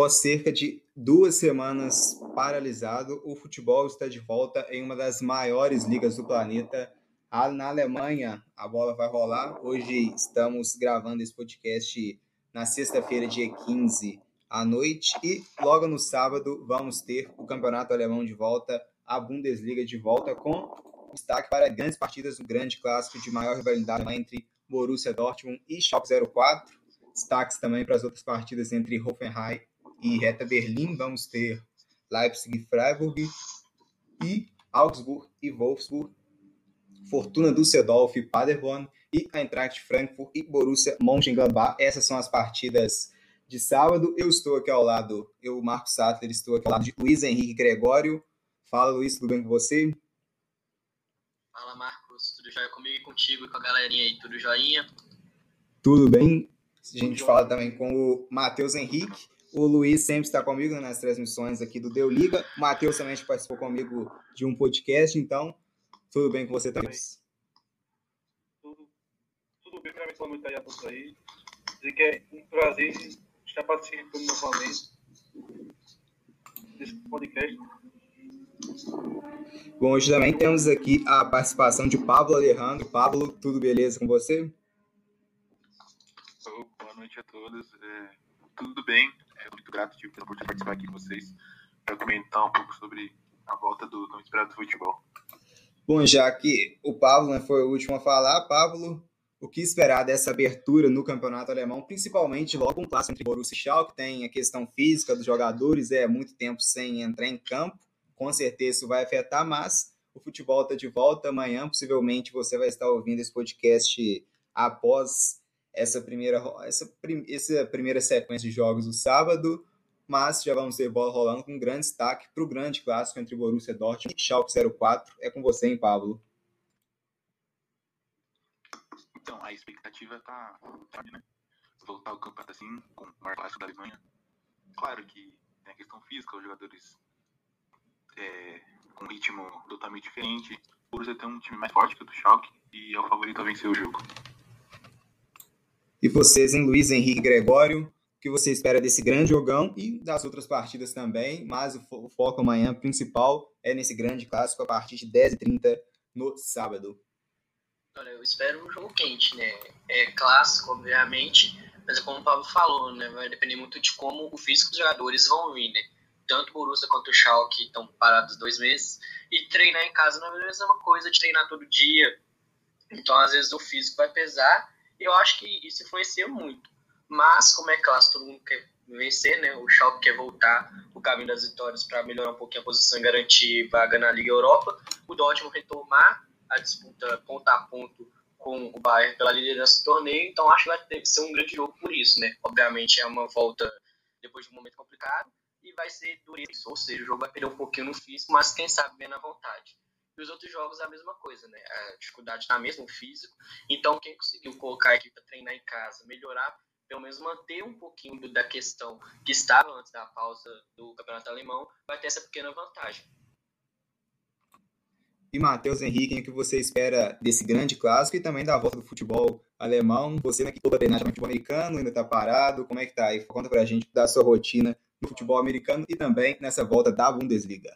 Após cerca de duas semanas paralisado, o futebol está de volta em uma das maiores ligas do planeta. Na Alemanha, a bola vai rolar. Hoje estamos gravando esse podcast na sexta-feira, dia 15 à noite. E logo no sábado vamos ter o Campeonato Alemão de volta, a Bundesliga de volta, com destaque para grandes partidas do grande clássico de maior rivalidade entre Borussia Dortmund e Schalke 04. Destaques também para as outras partidas entre Hoffenheim e Reta Berlim vamos ter Leipzig e Freiburg e Augsburg e Wolfsburg, Fortuna Düsseldorf e Paderborn e Eintracht Frankfurt e Borussia Mönchengladbach. Essas são as partidas de sábado. Eu estou aqui ao lado, eu, Marcos Sattler, estou aqui ao lado de Luiz Henrique Gregório. Fala, Luiz, tudo bem com você? Fala, Marcos, tudo jóia comigo e contigo e com a galerinha aí, tudo joinha? Tudo bem. A gente fala também com o Matheus Henrique. O Luiz sempre está comigo nas transmissões aqui do Deu Liga. O Matheus também participou comigo de um podcast, então tudo bem com você também? Tudo, tudo bem, primeiramente, muito aí a todos aí. Dizer que é um prazer estar participando novamente desse podcast. Bom, hoje também temos aqui a participação de Pablo Alejandro. Pablo, tudo beleza com você? boa noite a todos. É, tudo bem é muito grato tive pela oportunidade de participar aqui com vocês para comentar um pouco sobre a volta do tão esperado futebol. Bom, já que o Pablo né, foi o último a falar, Pablo, o que esperar dessa abertura no campeonato alemão, principalmente logo um clássico entre Borussia e Schalke, tem a questão física dos jogadores, é muito tempo sem entrar em campo, com certeza isso vai afetar, mas o futebol está de volta amanhã, possivelmente você vai estar ouvindo esse podcast após essa primeira, essa, essa primeira sequência de jogos do sábado, mas já vamos ter bola rolando com grande destaque para o grande clássico entre Borussia Dortmund e Schalke 04. É com você, hein, Pablo? Então, a expectativa tá, né? Voltar ao campeonato assim, com o maior clássico da Alemanha. Claro que tem a questão física, os jogadores é, com um ritmo totalmente diferente. O Borussia tem um time mais forte que o do Schalke e é o favorito a vencer o jogo. E vocês, em Luiz Henrique Gregório, o que você espera desse grande jogão e das outras partidas também, mas o, foco amanhã principal é nesse grande clássico a partir de 10h30 no sábado. Olha, eu espero um jogo quente, né? É clássico, obviamente, mas é como o Pablo falou, né? Vai depender muito de como o físico dos jogadores vão vir, né? Tanto o Borussia quanto o Schalke estão parados dois meses e treinar em casa não é a mesma coisa de treinar todo dia. Então, às vezes, o físico vai pesar eu acho que isso influencia muito. Mas, como é clássico, todo mundo quer vencer, né? O Schalke quer voltar o caminho das vitórias para melhorar um pouquinho a posição e garantir vaga na Liga Europa. O Dortmund retomar a disputa ponto a ponto com o Bayern pela liderança do torneio. Então, acho que vai ter que ser um grande jogo por isso, né? Obviamente, é uma volta depois de um momento complicado e vai ser duríssimo. Ou seja, o jogo vai perder um pouquinho no físico, mas quem sabe bem na vontade. E os outros jogos é a mesma coisa, né? A dificuldade na mesma, o físico. Então, quem conseguiu colocar a equipe para treinar em casa, melhorar, pelo menos manter um pouquinho da questão que estava antes da pausa do campeonato alemão, vai ter essa pequena vantagem. E Matheus Henrique, o que você espera desse grande clássico e também da volta do futebol alemão? Você né, que toda treinar futebol americano, ainda está parado, como é que tá aí? Conta pra gente da sua rotina no futebol americano e também nessa volta da Bundesliga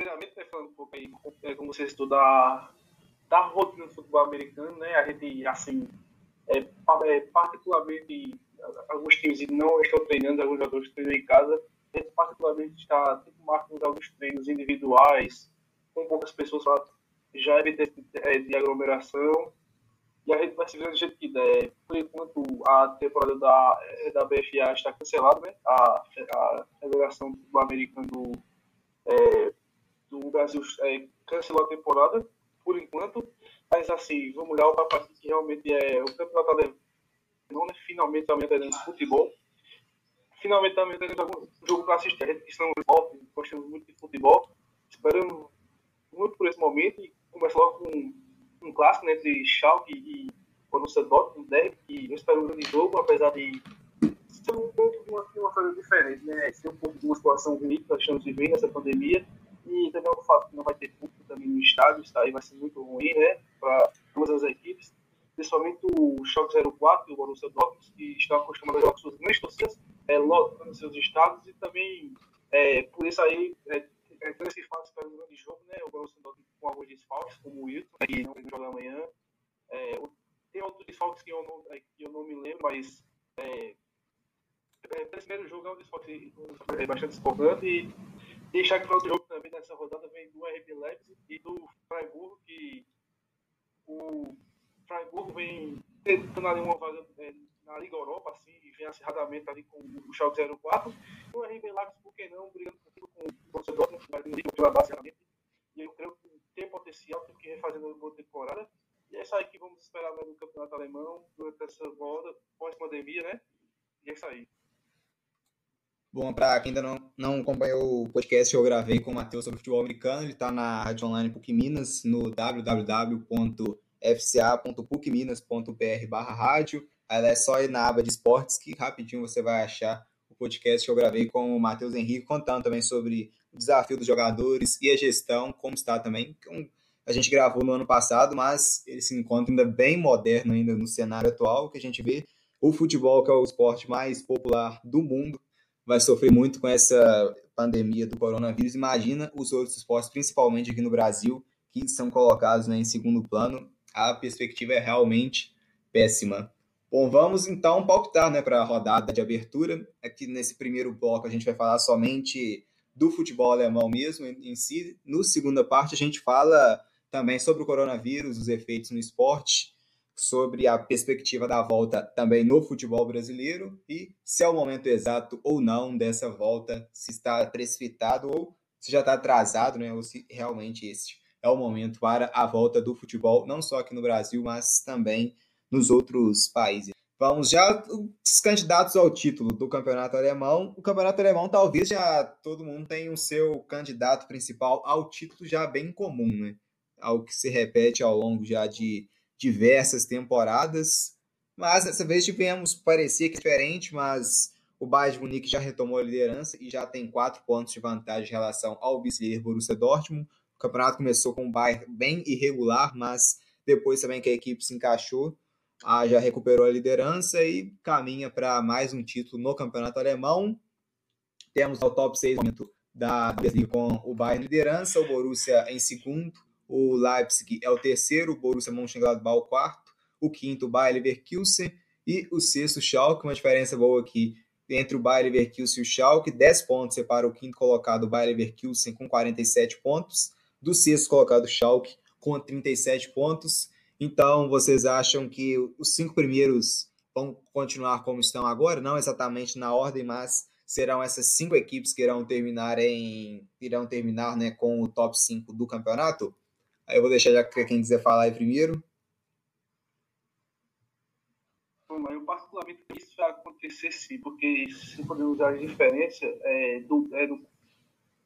primeiramente, né, falando um pouco aí, é, como você estuda da, rotina do futebol americano, né? A gente, assim, é, é, particularmente, alguns times não estão treinando, alguns jogadores treinam em casa. A gente, particularmente, está tipo, marcando alguns treinos individuais, com poucas pessoas para já evitar é, de aglomeração. E a gente vai se vendo do jeito que der. Por enquanto, a temporada da, é, da BFA está cancelada, né? A, a Federação do Americano é, do Brasil é, cancelou a temporada, por enquanto. Mas assim, vamos olhar para a que realmente é o campeonato alemão, né? finalmente também está de futebol. Finalmente também está dentro um jogo para assistir. A gente que estamos gostamos muito de futebol, esperando muito por esse momento e começa logo com um, um clássico né, entre Schalke e Borussia Dortmund, né, que eu espero um grande jogo, apesar de ser um pouco de uma, uma coisa diferente, né, ser um pouco de uma situação ruim que nós estamos vivendo nessa pandemia, e também o fato que não vai ter público também no estádio, isso aí vai ser muito ruim, né, para todas as equipes. principalmente o Schalke 04 e o Borussia Dortmund, que estão acostumados a jogar com suas grandes torcidas, é, lotando seus estados, e também, é, por isso aí, é, é, tem esse fato para um grande jogo, né, o Borussia Dortmund com alguns desfalques, como o Wilton, que não joga amanhã, é, tem outros desfalques que eu não, é, que eu não me lembro, mas é, é, primeiro jogo é um desfalque é bastante importante, e deixar que o outro jogo também nessa rodada vem do RB Leipzig e do Freiburg, que o Freiburg vem tentando ali uma vaga é, na Liga Europa, assim, e vem acirradamente ali com o Schalke 04. E o RB Leipzig, por que não, brigando com o Borussia Dortmund, vir pela basicamente. E eu creio que tem potencial, tem que ir refazendo uma boa temporada. E é isso aí que vamos esperar no Campeonato Alemão, durante essa volta, pós-pandemia, né? E é isso aí. Bom, para quem ainda não, não acompanhou o podcast que eu gravei com o Matheus sobre futebol americano, ele está na Rádio Online PUC Minas, no www.fca.pucminas.br barra rádio. Aí é só ir na aba de esportes que rapidinho você vai achar o podcast que eu gravei com o Matheus Henrique, contando também sobre o desafio dos jogadores e a gestão, como está também. A gente gravou no ano passado, mas ele se encontra ainda bem moderno ainda no cenário atual, que a gente vê o futebol, que é o esporte mais popular do mundo, vai sofrer muito com essa pandemia do coronavírus. Imagina os outros esportes, principalmente aqui no Brasil, que são colocados né, em segundo plano. A perspectiva é realmente péssima. Bom, vamos então palpitar né, para a rodada de abertura. Aqui nesse primeiro bloco a gente vai falar somente do futebol alemão mesmo em si. No segunda parte a gente fala também sobre o coronavírus, os efeitos no esporte sobre a perspectiva da volta também no futebol brasileiro e se é o momento exato ou não dessa volta, se está precipitado ou se já está atrasado, né, ou se realmente este é o momento para a volta do futebol, não só aqui no Brasil, mas também nos outros países. Vamos já os candidatos ao título do campeonato alemão. O campeonato alemão talvez já todo mundo tenha o seu candidato principal ao título já bem comum, né? Algo que se repete ao longo já de diversas temporadas, mas dessa vez tivemos, parecia que diferente, mas o Bayern de Munique já retomou a liderança e já tem quatro pontos de vantagem em relação ao vice-líder Borussia Dortmund. O campeonato começou com um Bayern bem irregular, mas depois também que a equipe se encaixou, ah, já recuperou a liderança e caminha para mais um título no campeonato alemão. Temos o top 6 da Bundesliga com o Bayern liderança, o Borussia em segundo, o Leipzig é o terceiro, o Borussia Mönchengladbach o quarto, o quinto, o Bayer Leverkusen e o sexto, Schalke, uma diferença boa aqui entre o Bayer Leverkusen e o Schalke, 10 pontos separa o quinto colocado, o Bayer Leverkusen, com 47 pontos, do sexto colocado, o Schalke, com 37 pontos. Então, vocês acham que os cinco primeiros vão continuar como estão agora? Não exatamente na ordem, mas serão essas cinco equipes que irão terminar em irão terminar né, com o top 5 do campeonato? Aí eu vou deixar já quem quiser falar aí primeiro. Eu particularmente isso vai acontecer sim, porque se podemos a diferença é, do, é do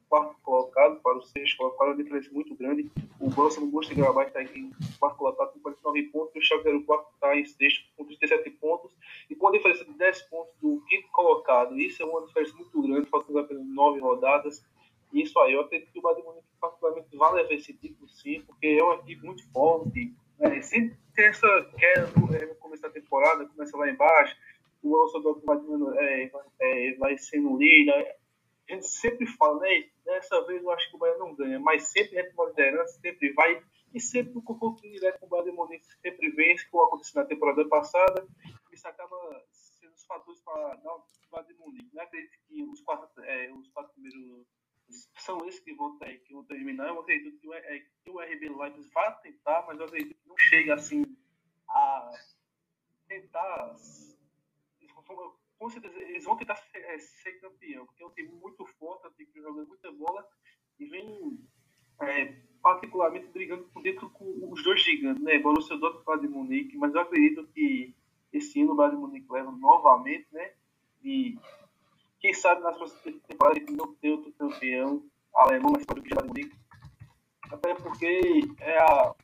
quarto colocado para o sexto colocado, uma diferença muito grande. O Borussia Mönchengladbach está em quarto colocado com 49 pontos, o Schalke 04 está em sexto com 37 pontos, e com a diferença de 10 pontos do quinto colocado, isso é uma diferença muito grande, faltando apenas 9 rodadas, isso aí, eu acredito que o Bayern Munique particularmente vai levar esse título sim, porque é uma equipe muito forte. Né? Tem essa queda no, começo da temporada, começa lá embaixo, o Borussia vai, é, é, vai sendo líder. A gente sempre fala, né? Dessa vez eu acho que o Bayern não ganha, mas sempre entra uma liderança, sempre vai. E sempre o confronto direto com o Bayern Munique sempre vence, como aconteceu na temporada passada. Isso acaba sendo os fatores para dar o Bayern Munique. Não acredito que os quatro, é, os quatro primeiros são esses que vão, ter, que vão terminar. Eu acredito que o, é, que o RB Leipzig vai tentar, mas eu acredito que não chega assim a tentar. Com certeza, eles vão tentar ser, é, ser campeão, porque é um time muito forte, é um time que joga muita bola e vem é, particularmente brigando por dentro com os dois gigantes, né? Borussia Dortmund e Munique, mas eu acredito que esse ano o Bayern Munique leva novamente, né? E quem sabe nas próximas temporadas ele não tem outro campeão alemão, mas pode o Munique. Até porque é a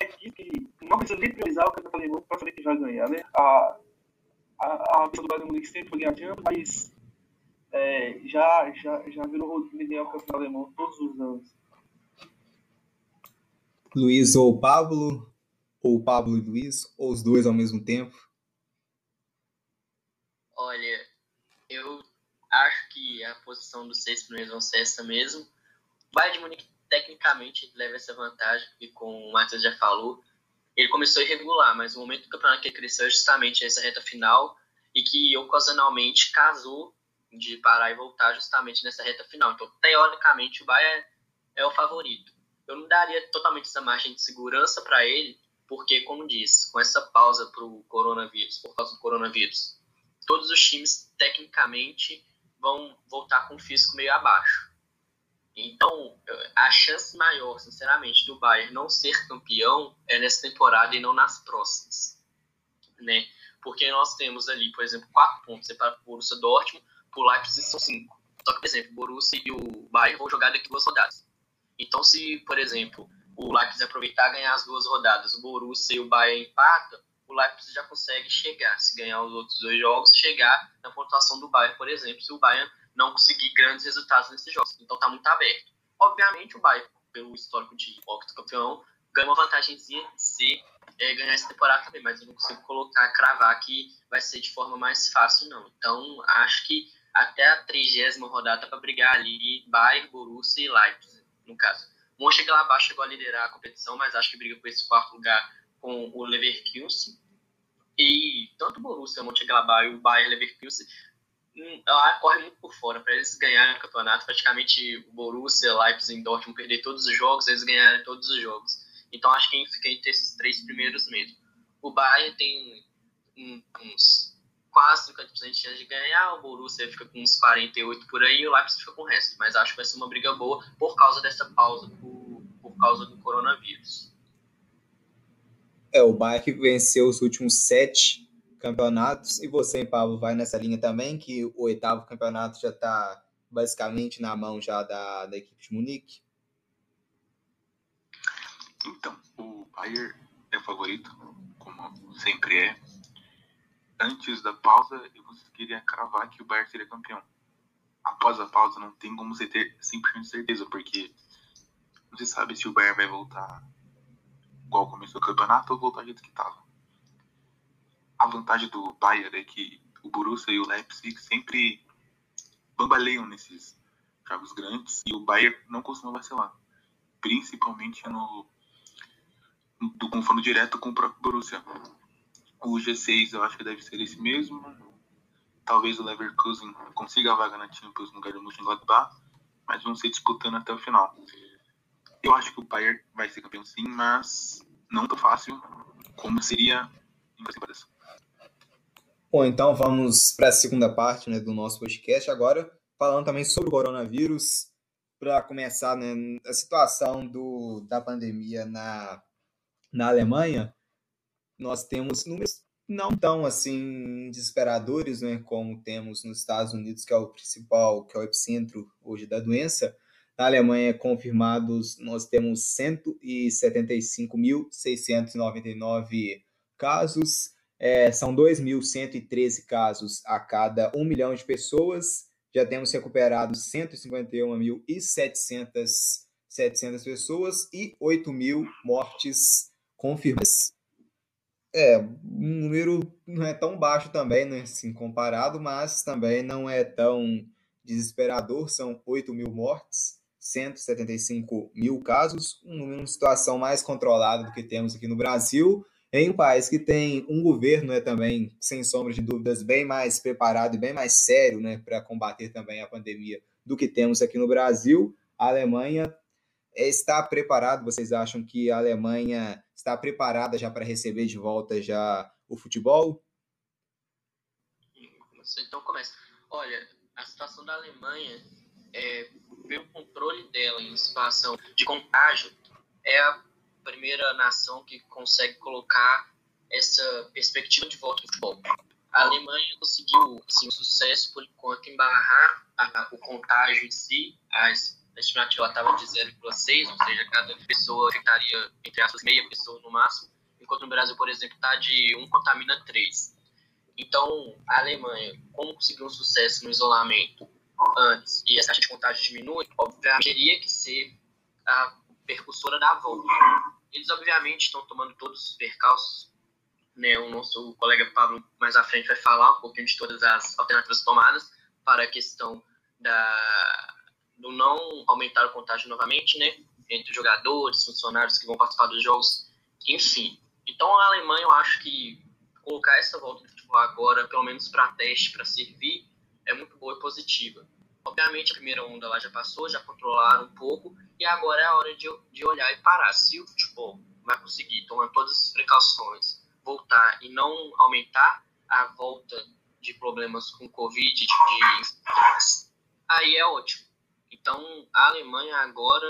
equipe que não precisa nem priorizar o campeonato alemão para saber que vai ganhar, né? A, a, a do Bayern Munique sempre foi ganhando, mas é, já, já, já virou rotina ganhar o campeonato alemão todos os anos. Luiz ou Pablo, ou Pablo Luiz, ou os dois ao mesmo tempo? Olha, eu a posição dos seis primeiros vão ser essa mesmo. O Bayern de Munique, tecnicamente, leva essa vantagem, e como o Matheus já falou, ele começou irregular, mas o momento do campeonato que ele cresceu é justamente essa reta final e que ocasionalmente casou de parar e voltar justamente nessa reta final. Então, teoricamente, o Bayern é o favorito. Eu não daria totalmente essa margem de segurança para ele, porque, como disse, com essa pausa para o coronavírus, por causa do coronavírus, todos os times, tecnicamente, vão voltar com o físico meio abaixo. Então, a chance maior, sinceramente, do Bayern não ser campeão é nessa temporada e não nas próximas. Né? Porque nós temos ali, por exemplo, quatro pontos separados o Borussia Dortmund, por Leipzig são cinco. Só que, por exemplo, o Borussia e o Bayern vão jogar daqui duas rodadas. Então, se, por exemplo, o Leipzig aproveitar e ganhar as duas rodadas, o Borussia e o Bayern empatam, Leipzig já consegue chegar, se ganhar os outros dois jogos, chegar na pontuação do Bayern, por exemplo, se o Bayern não conseguir grandes resultados nesses jogos. Então está muito aberto. Obviamente o Bayern, pelo histórico de campeão, ganha uma vantagemzinha ser é, ganhar essa temporada também, mas eu não consigo colocar, cravar que vai ser de forma mais fácil, não. Então acho que até a trigésima rodada para brigar ali Bayern, Borussia e Leipzig, no caso. Mönchengladbach chegou a liderar a competição, mas acho que briga por esse quarto lugar com o Leverkusen. E tanto o Borussia, Mönchengladbach e o Bayern Leverkusen hum, corre muito por fora. Para eles ganharem o campeonato, praticamente o Borussia, Leipzig e Dortmund perder todos os jogos, eles ganharem todos os jogos. Então acho que fica entre esses três primeiros mesmo. O Bayern tem uns quase 50% de chance de ganhar, o Borussia fica com uns 48 por aí e o Leipzig fica com o resto. Mas acho que vai ser uma briga boa por causa dessa pausa, por, por causa do coronavírus. É, o Bayern venceu os últimos sete campeonatos. E você, Pablo, vai nessa linha também, que o oitavo campeonato já está basicamente na mão já da, da equipe de Munique? Então, o Bayern é o favorito, como sempre é. Antes da pausa, eu queria cravar que o Bayern seria campeão. Após a pausa, não tem como você ter 100% certeza, porque não se sabe se o Bayern vai voltar igual o campeonato ou voltar do que estava. A vantagem do Bayern é que o Borussia e o Leipzig sempre bambaleiam nesses jogos grandes e o Bayern não costuma vacilar, principalmente no do confronto direto com o próprio Borussia. O G6 eu acho que deve ser esse mesmo. Talvez o Leverkusen consiga a vaga na Champions no lugar do Mönchengladbach, mas vão ser disputando até o final. Eu acho que o Bayern vai ser campeão sim, mas não tão fácil como seria em temporadas. Bom, então vamos para a segunda parte né, do nosso podcast agora, falando também sobre o coronavírus. Para começar, né, a situação do, da pandemia na, na Alemanha, nós temos números não tão assim desesperadores, né, como temos nos Estados Unidos, que é o principal, que é o epicentro hoje da doença, na Alemanha, confirmados, nós temos 175.699 casos. É, são 2.113 casos a cada 1 milhão de pessoas. Já temos recuperado 151.700 700 pessoas e 8 mil mortes confirmadas. É, um número não é tão baixo também, né, assim, comparado, mas também não é tão desesperador, são 8 mil mortes. 175 mil casos, uma situação mais controlada do que temos aqui no Brasil, em um país que tem um governo né, também, sem sombra de dúvidas, bem mais preparado e bem mais sério né, para combater também a pandemia do que temos aqui no Brasil. A Alemanha está preparada, vocês acham que a Alemanha está preparada já para receber de volta já o futebol? Então começa. Olha, a situação da Alemanha é, pelo controle dela em situação de contágio, é a primeira nação que consegue colocar essa perspectiva de volta no futebol. A Alemanha conseguiu assim, um sucesso, por enquanto, em barrar a, o contágio em si. A estimativa estava de 0,6, ou seja, cada pessoa ficaria, entre aspas, meia pessoa no máximo, enquanto no Brasil, por exemplo, está de 1 contamina 3. Então, a Alemanha, como conseguiu um sucesso no isolamento antes e essa taxa de contágio diminui, obviamente teria que ser a percussora da volta. Eles, obviamente, estão tomando todos os percalços. Né? O nosso colega Pablo, mais à frente, vai falar um pouquinho de todas as alternativas tomadas para a questão da, do não aumentar o contágio novamente, né? Entre jogadores, funcionários que vão participar dos jogos, enfim. Então, a Alemanha, eu acho que colocar essa volta do futebol agora, pelo menos para teste, para servir, é muito boa e positiva. Obviamente, a primeira onda lá já passou, já controlaram um pouco, e agora é a hora de, de olhar e parar. Se o futebol vai conseguir, tomar todas as precauções, voltar e não aumentar a volta de problemas com Covid, de, aí é ótimo. Então, a Alemanha agora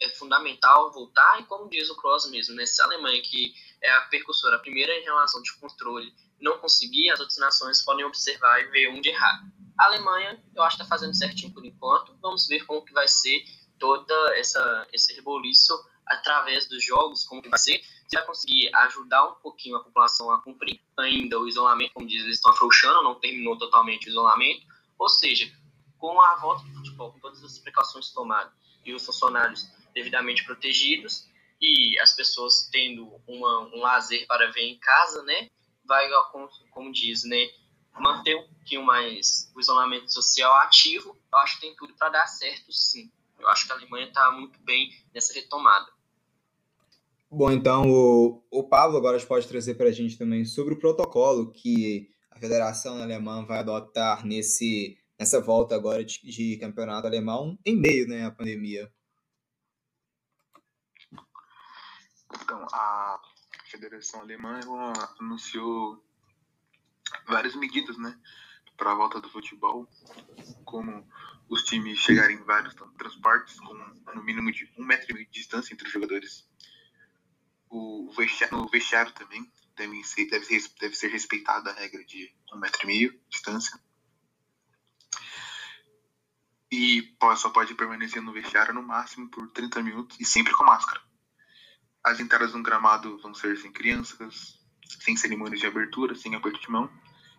é fundamental voltar, e como diz o Cross mesmo, né, se a Alemanha, que é a percussora, a primeira em relação de controle, não conseguir, as outras nações podem observar e ver onde errar. A Alemanha, eu acho que está fazendo certinho por enquanto. Vamos ver como que vai ser toda essa esse reboliço através dos jogos, como que vai ser. Se vai conseguir ajudar um pouquinho a população a cumprir ainda o isolamento, como diz, eles estão afrouxando, não terminou totalmente o isolamento. Ou seja, com a volta do futebol, com todas as precauções tomadas e os funcionários devidamente protegidos e as pessoas tendo uma, um lazer para ver em casa, né? Vai, como, como diz, né? Manter um pouquinho mais o isolamento social ativo. Eu acho que tem tudo para dar certo, sim. Eu acho que a Alemanha está muito bem nessa retomada. Bom, então o, o Pablo agora pode trazer para a gente também sobre o protocolo que a Federação Alemã vai adotar nesse, nessa volta agora de, de campeonato alemão em meio né, à pandemia. Então, a Federação Alemã ela anunciou várias medidas, né, para a volta do futebol, como os times chegarem em vários transportes com no mínimo de um metro e meio de distância entre os jogadores. O vestiário, no vestiário também deve ser, deve, ser, deve ser respeitada a regra de um metro e meio de distância. E só pode permanecer no vestiário no máximo por 30 minutos e sempre com máscara. As entradas no gramado vão ser sem crianças, sem cerimônias de abertura, sem aperto de mão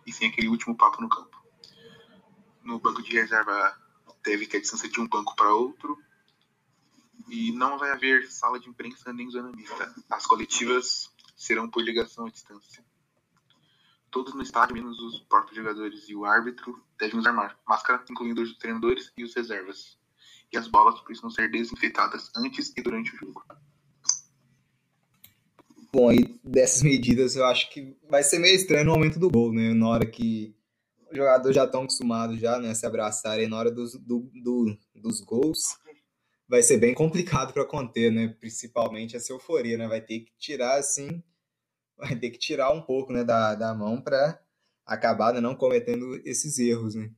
e sem aquele último papo no campo. No banco de reserva deve a distância de um banco para outro. E não vai haver sala de imprensa nem zona mista. As coletivas serão por ligação à distância. Todos no estádio, menos os próprios jogadores e o árbitro, devem usar máscara, incluindo os treinadores e os reservas. E as bolas precisam ser desinfetadas antes e durante o jogo. Bom, aí dessas medidas eu acho que vai ser meio estranho no momento do gol, né? Na hora que os jogadores já estão acostumados já, né, se abraçarem na hora dos, do, do, dos gols, vai ser bem complicado para conter, né? Principalmente essa euforia, né? Vai ter que tirar assim, vai ter que tirar um pouco, né, da, da mão para acabar né, não cometendo esses erros, né?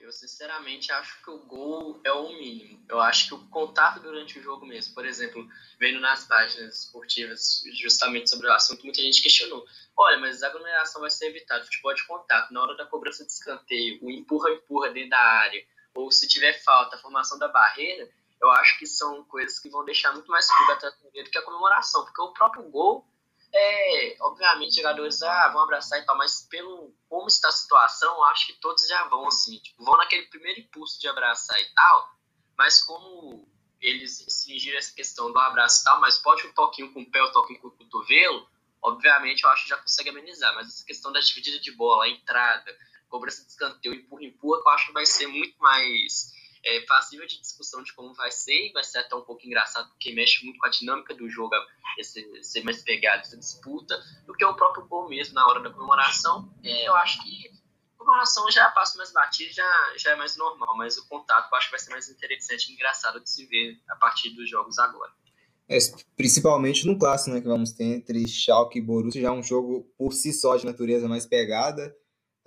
Eu sinceramente acho que o gol é o mínimo. Eu acho que o contato durante o jogo mesmo, por exemplo, vendo nas páginas esportivas justamente sobre o assunto, muita gente questionou. Olha, mas a aglomeração vai ser evitada, futebol de contato, na hora da cobrança de escanteio, o empurra-empurra dentro da área, ou se tiver falta, a formação da barreira, eu acho que são coisas que vão deixar muito mais atrás do que a comemoração, porque o próprio gol é, obviamente, jogadores ah, vão abraçar e tal, mas pelo como está a situação, acho que todos já vão assim, tipo, vão naquele primeiro impulso de abraçar e tal, mas como eles restringiram essa questão do abraço e tal, mas pode um toquinho com o pé, um toquinho com o cotovelo, obviamente eu acho que já consegue amenizar, mas essa questão da dividida de bola, a entrada, cobrança de escanteio, empurra, empurra, eu acho que vai ser muito mais é, passível de discussão de como vai ser, e vai ser até um pouco engraçado, porque mexe muito com a dinâmica do jogo, esse, ser mais pegado, essa disputa, do que o próprio gol mesmo na hora da comemoração. É, eu acho que a comemoração já passa mais batido, já, já é mais normal, mas o contato eu acho que vai ser mais interessante e engraçado de se ver a partir dos jogos agora. É, principalmente no clássico né, que vamos ter entre Schalke e Borussia, já é um jogo por si só de natureza mais pegada,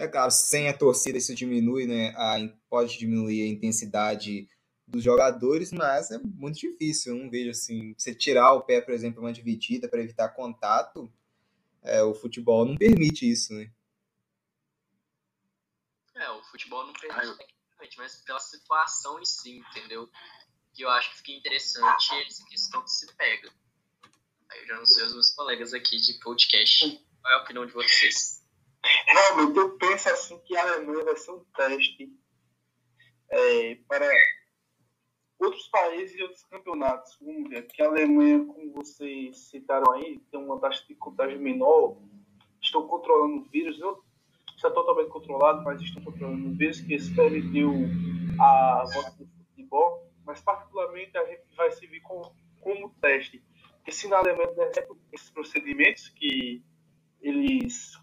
é claro, sem a torcida isso diminui, né? A, pode diminuir a intensidade dos jogadores, mas é muito difícil. Eu não vejo assim, você tirar o pé, por exemplo, uma dividida para evitar contato, é, o futebol não permite isso, né? É, o futebol não permite, mas pela situação em si, entendeu? Que eu acho que fica interessante essa questão que se pega. Aí eu já não sei os meus colegas aqui de podcast. Qual é a opinião de vocês? Realmente, eu penso assim que a Alemanha vai ser um teste é, para outros países e outros campeonatos. Vamos ver, porque a Alemanha, como vocês citaram aí, tem uma taxa de contágio menor, estão controlando o vírus, não está totalmente controlado, mas estão controlando o vírus, que isso permitiu a volta do futebol, mas particularmente a gente vai servir como, como teste. Porque se na Alemanha der esses procedimentos que eles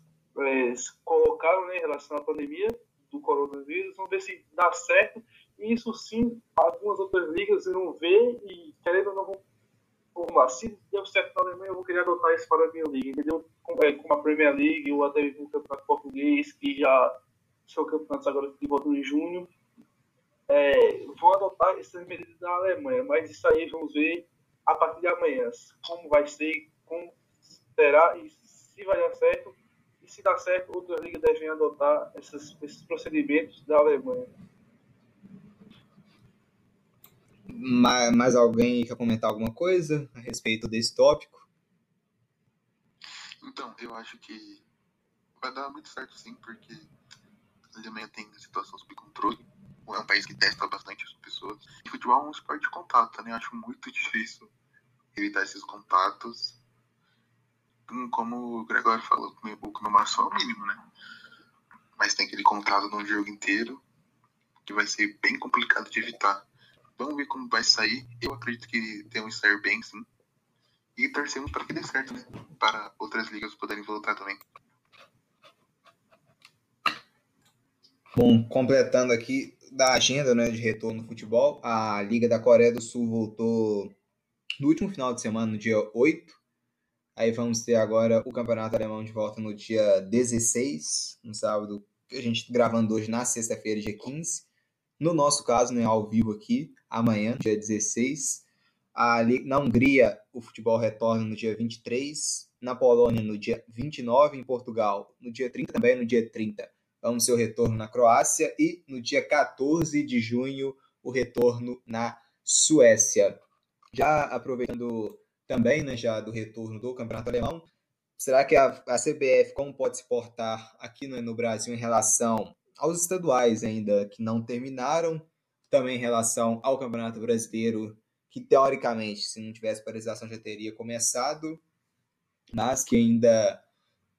colocaram né, em relação à pandemia do coronavírus, vamos ver se dá certo isso sim, algumas outras ligas vão ver e querendo ou não vão formar. Se deu certo na Alemanha, eu vou querer adotar isso para a minha liga, entendeu? Como, é, como a Premier League ou até o Campeonato Português, que já são campeonatos agora que voltam em junho. É, vão adotar essas medidas da Alemanha, mas isso aí vamos ver a partir de amanhã. Como vai ser, como será e se vai dar certo. E se dar certo, outras ligas devem adotar esses, esses procedimentos da Alemanha. Mais alguém quer comentar alguma coisa a respeito desse tópico? Então, eu acho que vai dar muito certo sim, porque a Alemanha tem situação sob controle. É um país que testa bastante as pessoas. E futebol é um esporte de contato, né? Eu acho muito difícil evitar esses contatos. Como o Gregório falou, o comemoração é o mínimo, né? Mas tem aquele contato no jogo inteiro que vai ser bem complicado de evitar. Vamos ver como vai sair. Eu acredito que temos sair bem, sim. E torcemos para que dê certo, né? Para outras ligas poderem voltar também. Bom, completando aqui da agenda né, de retorno no futebol, a Liga da Coreia do Sul voltou no último final de semana, no dia 8. Aí vamos ter agora o Campeonato Alemão de volta no dia 16, no sábado, a gente gravando hoje na sexta-feira, dia 15. No nosso caso, né, ao vivo aqui, amanhã, dia 16. A, na Hungria, o futebol retorna no dia 23. Na Polônia, no dia 29. Em Portugal, no dia 30 também, no dia 30. Vamos ter o retorno na Croácia. E no dia 14 de junho, o retorno na Suécia. Já aproveitando também, né, já do retorno do Campeonato Alemão, será que a, a CBF como pode se portar aqui no, no Brasil em relação aos estaduais ainda que não terminaram, também em relação ao Campeonato Brasileiro, que teoricamente, se não tivesse paralisação, já teria começado, mas que ainda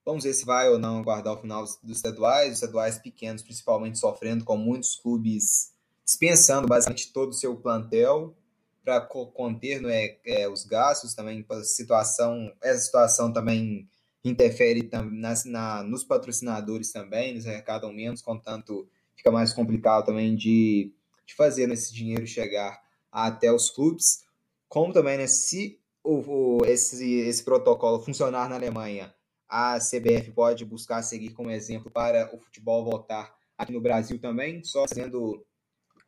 vamos ver se vai ou não aguardar o final dos estaduais, os estaduais pequenos principalmente sofrendo com muitos clubes dispensando basicamente todo o seu plantel para conter é, é, os gastos também, a situação, essa situação também interfere nas, na, nos patrocinadores também, eles arrecadam menos, contanto fica mais complicado também de, de fazer esse dinheiro chegar até os clubes. Como também, né, se o, o, esse, esse protocolo funcionar na Alemanha, a CBF pode buscar seguir como exemplo para o futebol voltar aqui no Brasil também, só fazendo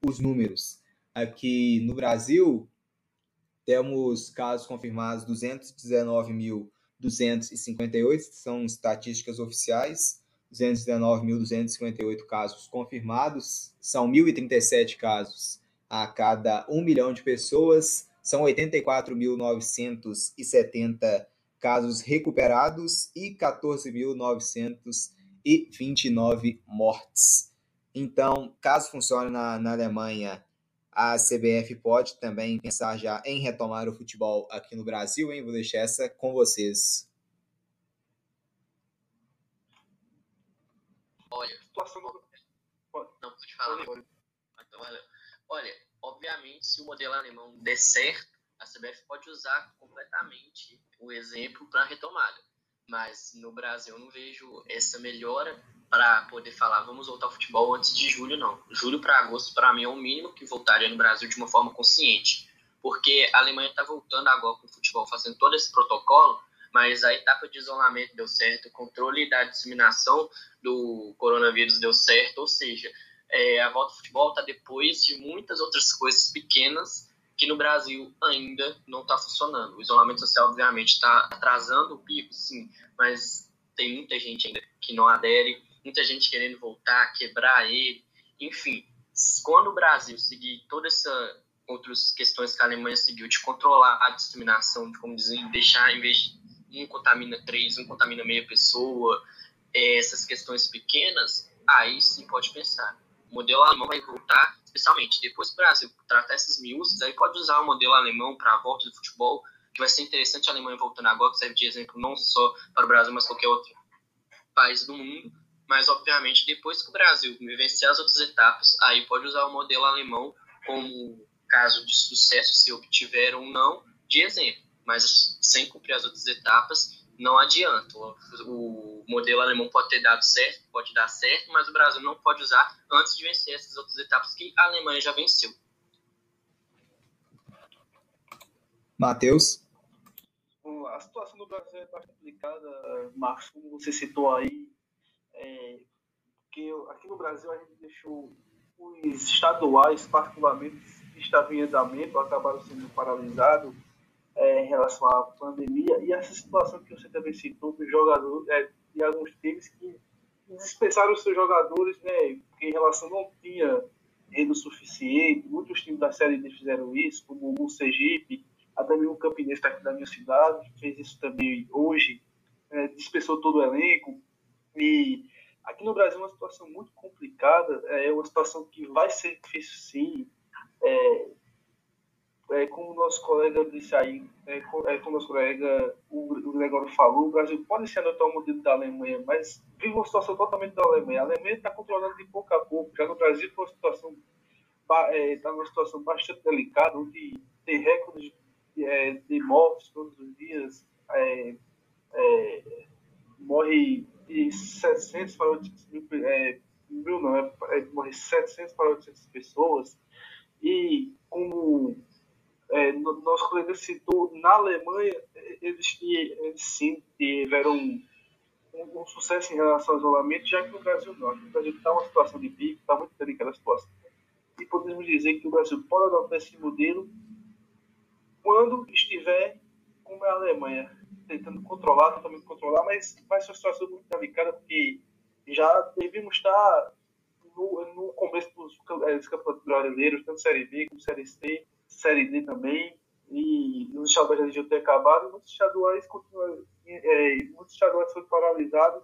os números. Aqui no Brasil, temos casos confirmados 219 mil 258 são estatísticas oficiais, 219.258 casos confirmados, são 1.037 casos a cada 1 milhão de pessoas, são 84.970 casos recuperados e 14.929 mortes. Então, caso funcione na, na Alemanha a CBF pode também pensar já em retomar o futebol aqui no Brasil, hein? Vou deixar essa com vocês. Olha, não, pode falar. Então, olha, obviamente, se o modelo alemão der certo, a CBF pode usar completamente o exemplo para retomada. Mas no Brasil eu não vejo essa melhora para poder falar vamos voltar ao futebol antes de julho, não. Julho para agosto, para mim, é o mínimo que voltaria no Brasil de uma forma consciente. Porque a Alemanha está voltando agora com o futebol, fazendo todo esse protocolo, mas a etapa de isolamento deu certo, o controle da disseminação do coronavírus deu certo, ou seja, é, a volta ao futebol está depois de muitas outras coisas pequenas que no Brasil ainda não está funcionando. O isolamento social, obviamente, está atrasando o pico, sim, mas tem muita gente ainda que não adere muita gente querendo voltar, quebrar ele, enfim. Quando o Brasil seguir toda essa outras questões que a Alemanha seguiu de controlar a disseminação, de como dizer, deixar em vez de um contamina três, um contamina meia pessoa, é, essas questões pequenas, aí sim pode pensar. O modelo alemão vai voltar, especialmente depois que o Brasil tratar esses miúdos, aí pode usar o modelo alemão para a volta do futebol, que vai ser interessante a Alemanha voltando agora, que serve de exemplo não só para o Brasil, mas qualquer outro país do mundo. Mas, obviamente, depois que o Brasil vencer as outras etapas, aí pode usar o modelo alemão como caso de sucesso, se obtiver ou não, de exemplo. Mas sem cumprir as outras etapas, não adianta. O, modelo alemão pode ter dado certo, pode dar certo, mas o Brasil não pode usar antes de vencer essas outras etapas que a Alemanha já venceu. Matheus? A situação do Brasil é bastante complicada, Marcos, como você citou aí, é, que aqui no Brasil a gente deixou os estaduais, particularmente, estavam em andamento, acabaram sendo paralisados é, em relação à pandemia. E essa situação que você também citou dos jogadores é, e alguns times que dispensaram os seus jogadores, né, porque em relação não tinha renda suficiente, muitos times da Série D fizeram isso, como o Sergipe, até mesmo o Campinense aqui da minha cidade, fez isso também hoje, é, dispensou todo o elenco, e aqui no Brasil é uma situação muito complicada, é uma situação que vai ser difícil sim, é, é, como o nosso colega disse aí, é, é, como nosso colega, o, o Gregório falou, o Brasil pode se adotar o modelo da Alemanha, mas vive uma situação totalmente da Alemanha. A Alemanha está controlando de pouco a pouco, já no Brasil está uma situação, é, tá numa situação bastante delicada, onde tem recordes de, é, de mortes todos os dias, é, é, morre de 700 para 800 mil, é, mil não, é, morre 700 para 800 pessoas, e como é, nosso colega citou, na Alemanha, eles, eles sim tiveram um, um, um, sucesso em relação ao isolamento, já que no Brasil não. O Brasil está uma situação de pico, está muito delicada a situação. E podemos dizer que o Brasil pode adotar esse modelo quando estiver como é a Alemanha, tentando controlar, totalmente controlar, mas vai ser uma situação muito delicada, porque já devemos estar no, no começo dos, dos campeonatos brasileiros, tanto Série B como Série C, Série D também, e os estaduais já deviam ter acabado, muitos estaduais continuam, é, muitos estaduais foram paralisados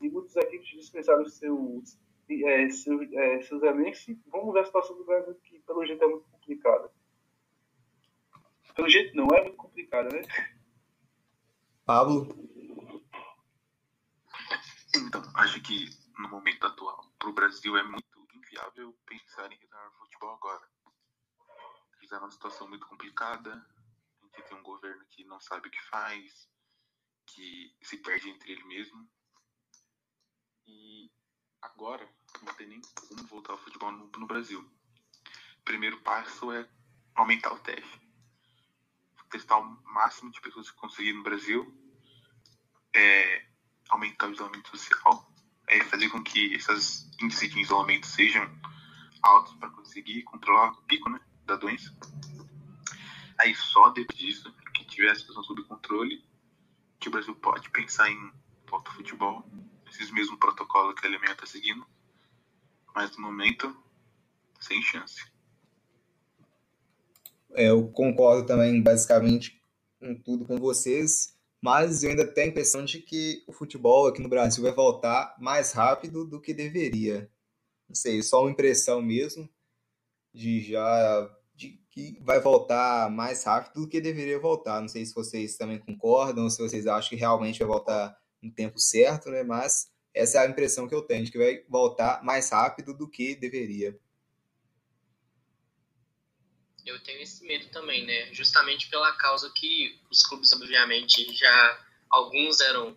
e muitas equipes dispensaram seus, é, seus, é, seus elencos. Vamos ver a situação do Brasil, que pelo jeito é muito complicada. Pelo jeito não, é muito complicada, né? Pablo? Então, acho que no momento atual, para o Brasil é muito inviável pensar em retornar futebol agora é uma situação muito complicada. A gente tem um governo que não sabe o que faz, que se perde entre ele mesmo. E agora não tem nem como voltar ao futebol no, no Brasil. O primeiro passo é aumentar o teste. Testar o máximo de pessoas que conseguir no Brasil. É, aumentar o isolamento social. É fazer com que esses índices de isolamento sejam altos para conseguir controlar o pico, né? da doença. Aí só depois disso, que tiver a situação sob controle, que o Brasil pode pensar em volta ao futebol, esses mesmos protocolos que a Alemanha está seguindo, mas no momento, sem chance. É, eu concordo também, basicamente, com tudo com vocês, mas eu ainda tenho a impressão de que o futebol aqui no Brasil vai voltar mais rápido do que deveria. Não sei, só uma impressão mesmo de já de que vai voltar mais rápido do que deveria voltar. Não sei se vocês também concordam, se vocês acham que realmente vai voltar no tempo certo, né? Mas essa é a impressão que eu tenho, de que vai voltar mais rápido do que deveria. Eu tenho esse medo também, né? Justamente pela causa que os clubes, obviamente, já alguns eram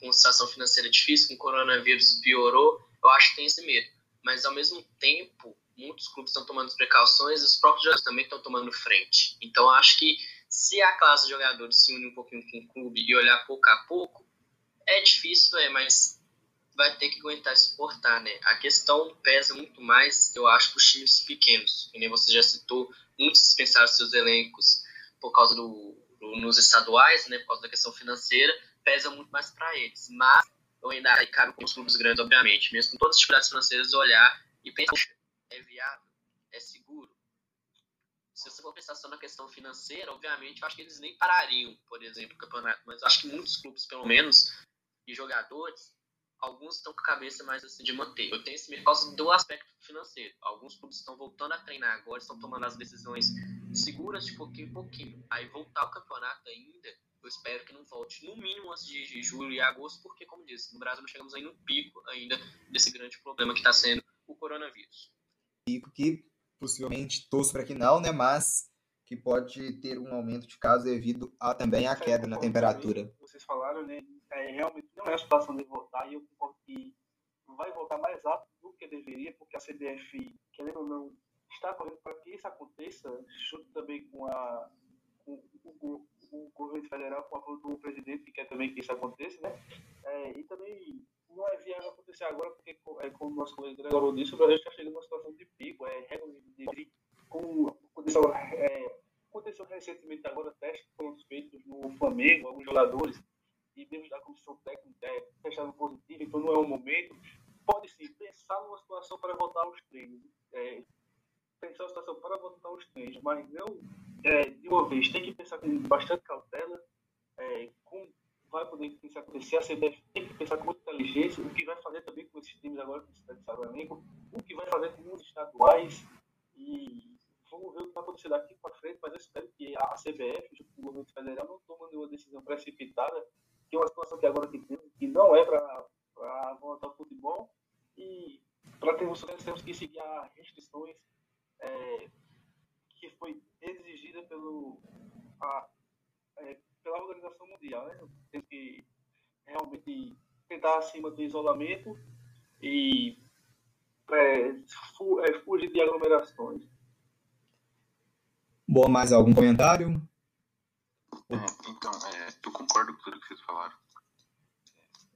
com situação financeira difícil, com o coronavírus piorou, eu acho que tem esse medo. Mas ao mesmo tempo, muitos clubes estão tomando precauções, os próprios jogadores também estão tomando frente. Então, acho que se a classe de jogadores se une um pouquinho com o clube e olhar pouco a pouco, é difícil, é, mas vai ter que aguentar suportar, né? A questão pesa muito mais, eu acho, para os times pequenos. Que nem você já citou, muitos dispensaram seus elencos por causa do, do, nos estaduais, né? Por causa da questão financeira, pesa muito mais para eles. Mas eu ainda caro com os clubes grandes, obviamente, mesmo com todas as dificuldades financeiras, olhar e pensar é viável, é seguro. Se você for pensar só na questão financeira, obviamente, eu acho que eles nem parariam, por exemplo, o campeonato. Mas eu acho que muitos clubes, pelo menos, e jogadores, alguns estão com a cabeça mais assim de manter. Eu tenho esse medo por causa do aspecto financeiro. Alguns clubes estão voltando a treinar agora, estão tomando as decisões seguras de pouquinho em pouquinho. Aí voltar o campeonato ainda, eu espero que não volte no mínimo antes de julho e agosto, porque, como disse, no Brasil não chegamos aí no pico ainda desse grande problema que está sendo o coronavírus. Pico que possivelmente torço para que não, né? Mas que pode ter um aumento de casos devido a também a queda na temperatura. Vocês falaram, né? É, realmente não é a situação de voltar e eu concordo que vai voltar mais rápido do que deveria, porque a CBF, querendo ou não, está correndo para que isso aconteça, junto também com, a, com o, o, governo federal, com o apoio do presidente, que quer também que isso aconteça, né? É, e também não é viável acontecer agora, porque, é, como o nosso colega Gregório disse, o Brasil está chegando numa situação de pico, é recorde de com aconteceu, é, aconteceu recentemente agora testes foram feitos no Flamengo, alguns jogadores, e mesmo da comissão técnica é, testaram positivo, então não é o momento. Pode-se pensar numa situação para voltar aos treinos. É, pensar uma situação para voltar aos treinos, mas não é, de uma vez. Tem que pensar com bastante cautela, é, com vai poder isso acontecer, a CBF tem que pensar com muita inteligência o que vai fazer também com esses times agora que está de Flamengo, o que vai fazer com os estaduais e vamos ver o que vai acontecer daqui para frente, mas eu espero que a CBF, com o governo federal, não tome nenhuma decisão precipitada, que é uma situação que agora que temos, que não é para voltar ao futebol, e para ter sucesso temos que seguir as restrições é, que foi exigida pelo, a, é, pela Organização Mundial. Né? Temos que realmente tentar acima do isolamento e é, é fugir de aglomerações. Bom, mais algum comentário? É, então, é, eu concordo com tudo que vocês falaram.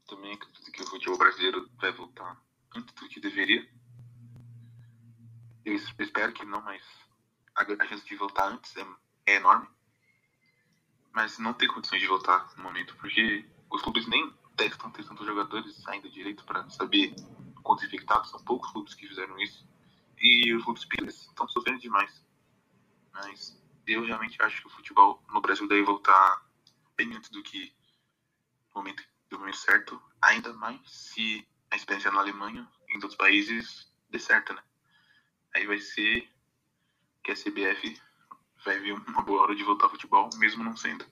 Também acredito que o futebol brasileiro vai voltar antes do que deveria. Eu espero que não, mas a chance de voltar antes é, é enorme. Mas não tem condições de voltar no momento, porque os clubes nem testam, testam os jogadores ainda direito para saber quantos infectados. São poucos clubes que fizeram isso. E os clubes estão sofrendo demais. Mas eu realmente acho que o futebol no Brasil deve voltar bem antes do que no momento, do momento certo, ainda mais se a experiência na Alemanha e em outros países dê certo, né? Aí vai ser que a CBF vai vir uma boa hora de voltar ao futebol, mesmo não sendo.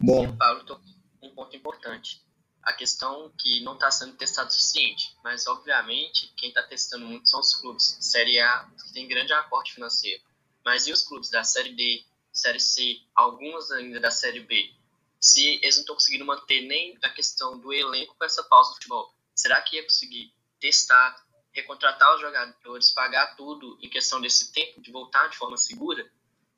Bom. Paulo, um ponto importante a questão que não está sendo testado o suficiente, mas obviamente quem está testando muito são os clubes. Série A, que tem grande aporte financeiro. Mas e os clubes da Série D, Série C, alguns ainda da Série B? Se eles não estão conseguindo manter nem a questão do elenco com essa pausa do futebol, será que ia conseguir testar, recontratar os jogadores, pagar tudo em questão desse tempo de voltar de forma segura?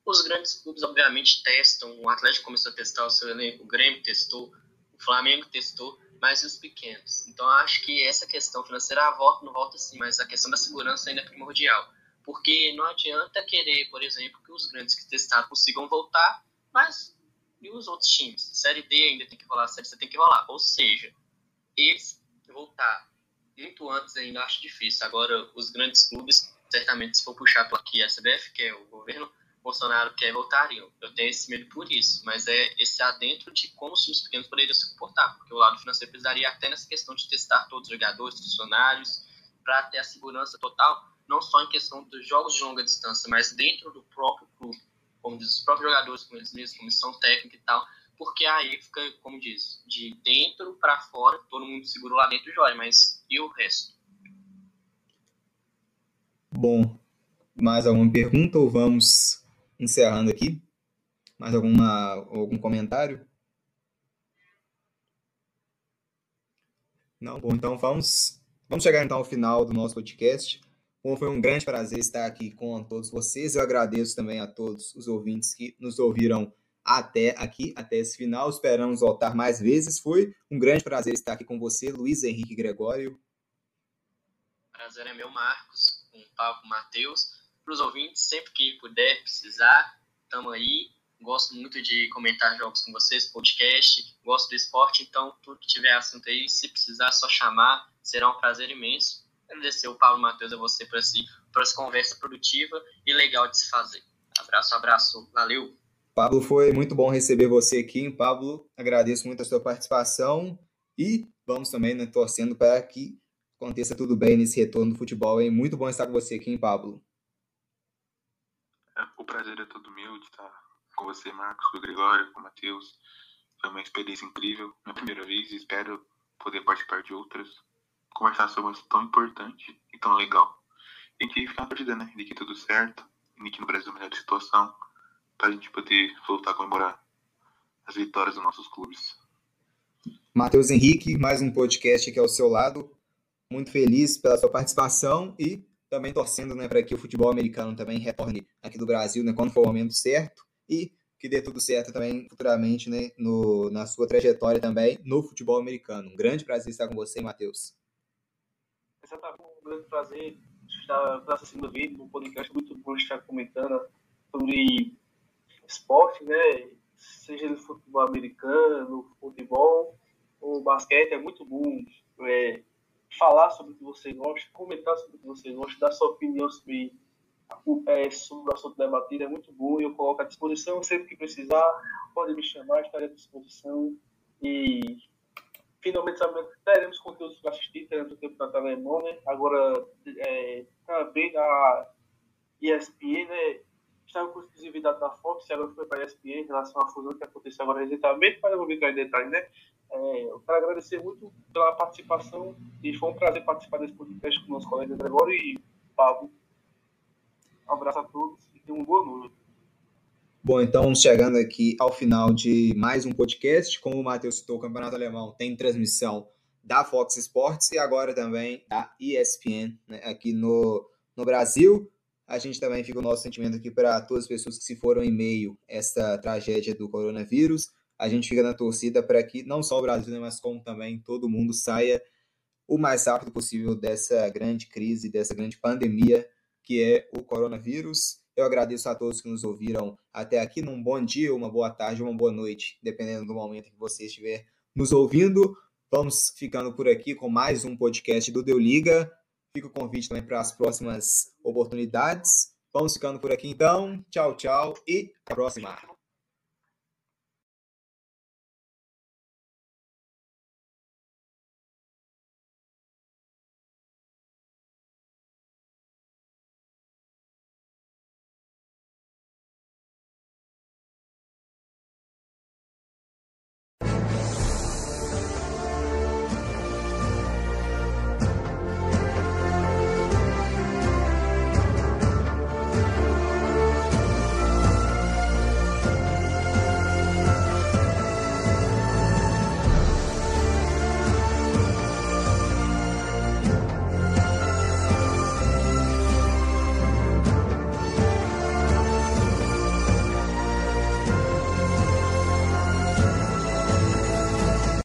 Os grandes clubes, obviamente, testam. O Atlético começou a testar o seu elenco, o Grêmio testou, o Flamengo testou, mas e os pequenos? Então acho que essa questão financeira, volta não volta sim, mas a questão da segurança ainda é primordial. Porque não adianta querer, por exemplo, que os grandes que testaram consigam voltar, mas e os outros times? Série D ainda tem que rolar, Série C tem que rolar. Ou seja, eles voltar muito antes ainda acho difícil. Agora, os grandes clubes, certamente, se for puxar por aqui a CBF, que é o governo, Bolsonaro quer voltariam. Eu tenho esse medo por isso, mas é esse adentro de como os times pequenos poderiam se comportar, porque o lado financeiro precisaria até nessa questão de testar todos os jogadores, funcionários, para ter a segurança total, não só em questão dos jogos de longa distância, mas dentro do próprio clube, como diz os próprios jogadores, com eles mesmos, comissão técnica e tal, porque aí fica, como diz, de dentro para fora, todo mundo seguro lá dentro joia, mas e o resto? Bom, mais alguma pergunta ou vamos encerrando aqui. Mais alguma, algum comentário? Não? Bom, então vamos, vamos chegar então ao final do nosso podcast. Bom, foi um grande prazer estar aqui com todos vocês. Eu agradeço também a todos os ouvintes que nos ouviram até aqui, até esse final. Esperamos voltar mais vezes. Foi um grande prazer estar aqui com você, Luiz Henrique Gregório. Prazer é meu, Marcos, com o Pablo Matheus para os ouvintes, sempre que puder, precisar, estamos aí. Gosto muito de comentar jogos com vocês, podcast, gosto do esporte, então tudo que tiver assunto aí, se precisar, só chamar, será um prazer imenso. Agradecer o Paulo Matheus a você por, esse, por essa conversa produtiva e legal de se fazer. Abraço, abraço, valeu! Pablo, foi muito bom receber você aqui. Pablo, agradeço muito a sua participação E vamos também né, torcendo para que aconteça tudo bem nesse retorno do futebol. É muito bom estar com você aqui, hein, Pablo? O prazer é todo meu de estar com você, Marcos, com o Gregório, com o Matheus. Foi uma experiência incrível, minha primeira vez, espero poder participar de outras, conversar sobre um tão importante e tão legal. E que ficar na partida, né? De que tudo certo, e que no Brasil é melhor situação, para a gente poder voltar a comemorar as vitórias dos nossos clubes. Matheus Henrique, mais um podcast aqui ao seu lado. Muito feliz pela sua participação e também torcendo né, para que o futebol americano também retorne aqui do Brasil né, quando for o momento certo e que dê tudo certo também futuramente né, no, na sua trajetória também no futebol americano. Um grande prazer estar com você, Matheus. Exatamente, um grande prazer estar assistindo o vídeo, um podcast muito bom estar comentando sobre esporte, né? Seja no futebol americano, futebol ou basquete, é muito bom é, falar sobre o que você gosta, comentar sobre o que você gosta, dar sua opinião sobre, é, sobre o assunto debatido, é muito bom eu coloco à disposição sempre que precisar, pode me chamar, estarei à disposição e finalmente teremos conteúdos para assistir, teremos o campeonato alemão, né? Agora é, também a ESPN, né? Estava com exclusividade da Fox, agora foi para a ESPN em relação à fusão que aconteceu agora recentemente, mas eu vou ficar em detalhe, né? É, eu quero agradecer muito pela participação e foi um prazer participar desse podcast com meus colegas Gregório e Pablo. Um abraço a todos e tenham uma boa noite. Bom, então chegando aqui ao final de mais um podcast. Como o Matheus citou, o Campeonato Alemão tem transmissão da Fox Sports e agora também da ESPN né, aqui no, no Brasil. A gente também fica o nosso sentimento aqui para todas as pessoas que se foram em meio a essa tragédia do coronavírus a gente fica na torcida para que não só o Brasil, né, mas como também todo mundo saia o mais rápido possível dessa grande crise, dessa grande pandemia que é o coronavírus. Eu agradeço a todos que nos ouviram até aqui. Num bom dia, uma boa tarde, uma boa noite, dependendo do momento que você estiver nos ouvindo. Vamos ficando por aqui com mais um podcast do Deu Liga. Fica o convite também para as próximas oportunidades. Vamos ficando por aqui então. Tchau, tchau e até a próxima.